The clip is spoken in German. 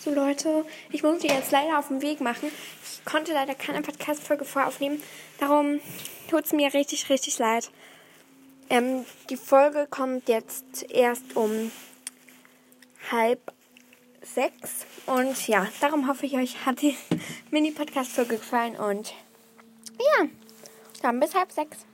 So Leute, ich muss die jetzt leider auf den Weg machen. Ich konnte leider keine Podcast-Folge voraufnehmen. Darum tut es mir richtig, richtig leid. Ähm, die Folge kommt jetzt erst um halb sechs. Und ja, darum hoffe ich, euch hat die Mini-Podcast-Folge gefallen. Und ja, dann bis halb sechs.